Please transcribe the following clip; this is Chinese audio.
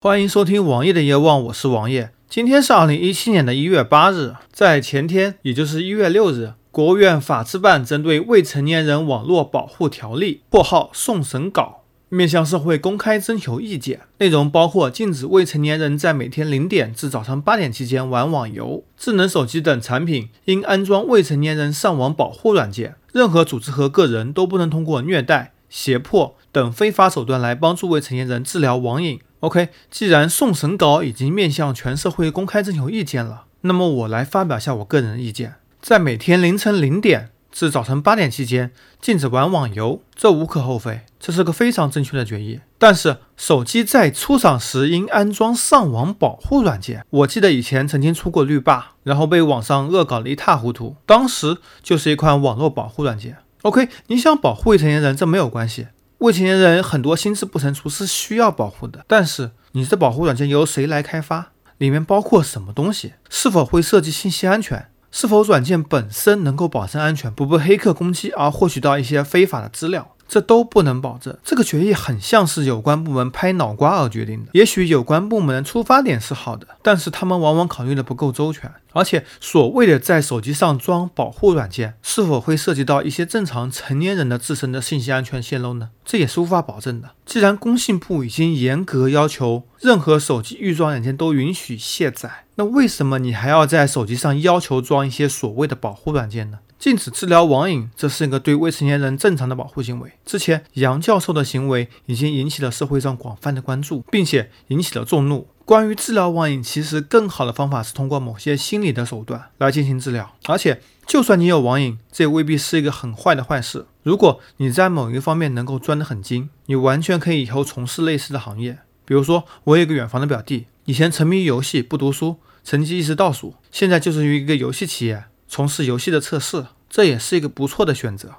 欢迎收听王爷的夜望，我是王爷。今天是二零一七年的一月八日，在前天，也就是一月六日，国务院法制办针对《未成年人网络保护条例》（括号送审稿）面向社会公开征求意见，内容包括禁止未成年人在每天零点至早上八点期间玩网游、智能手机等产品应安装未成年人上网保护软件。任何组织和个人都不能通过虐待、胁迫等非法手段来帮助未成年人治疗网瘾。OK，既然送审稿已经面向全社会公开征求意见了，那么我来发表下我个人的意见。在每天凌晨零点至早晨八点期间禁止玩网游，这无可厚非，这是个非常正确的决议。但是手机在出厂时应安装上网保护软件。我记得以前曾经出过绿霸，然后被网上恶搞得一塌糊涂，当时就是一款网络保护软件。OK，你想保护未成年人，这没有关系。未成年人很多心智不成熟，是需要保护的。但是，你这保护软件由谁来开发？里面包括什么东西？是否会涉及信息安全？是否软件本身能够保证安全，不被黑客攻击而获取到一些非法的资料？这都不能保证。这个决议很像是有关部门拍脑瓜而决定的。也许有关部门的出发点是好的，但是他们往往考虑的不够周全。而且，所谓的在手机上装保护软件，是否会涉及到一些正常成年人的自身的信息安全泄露呢？这也是无法保证的。既然工信部已经严格要求任何手机预装软件都允许卸载，那为什么你还要在手机上要求装一些所谓的保护软件呢？禁止治疗网瘾，这是一个对未成年人正常的保护行为。之前杨教授的行为已经引起了社会上广泛的关注，并且引起了众怒。关于治疗网瘾，其实更好的方法是通过某些心理的手段来进行治疗。而且，就算你有网瘾，这也未必是一个很坏的坏事。如果你在某一方面能够钻得很精，你完全可以以后从事类似的行业。比如说，我有一个远房的表弟，以前沉迷于游戏，不读书，成绩一直倒数，现在就是于一个游戏企业。从事游戏的测试，这也是一个不错的选择。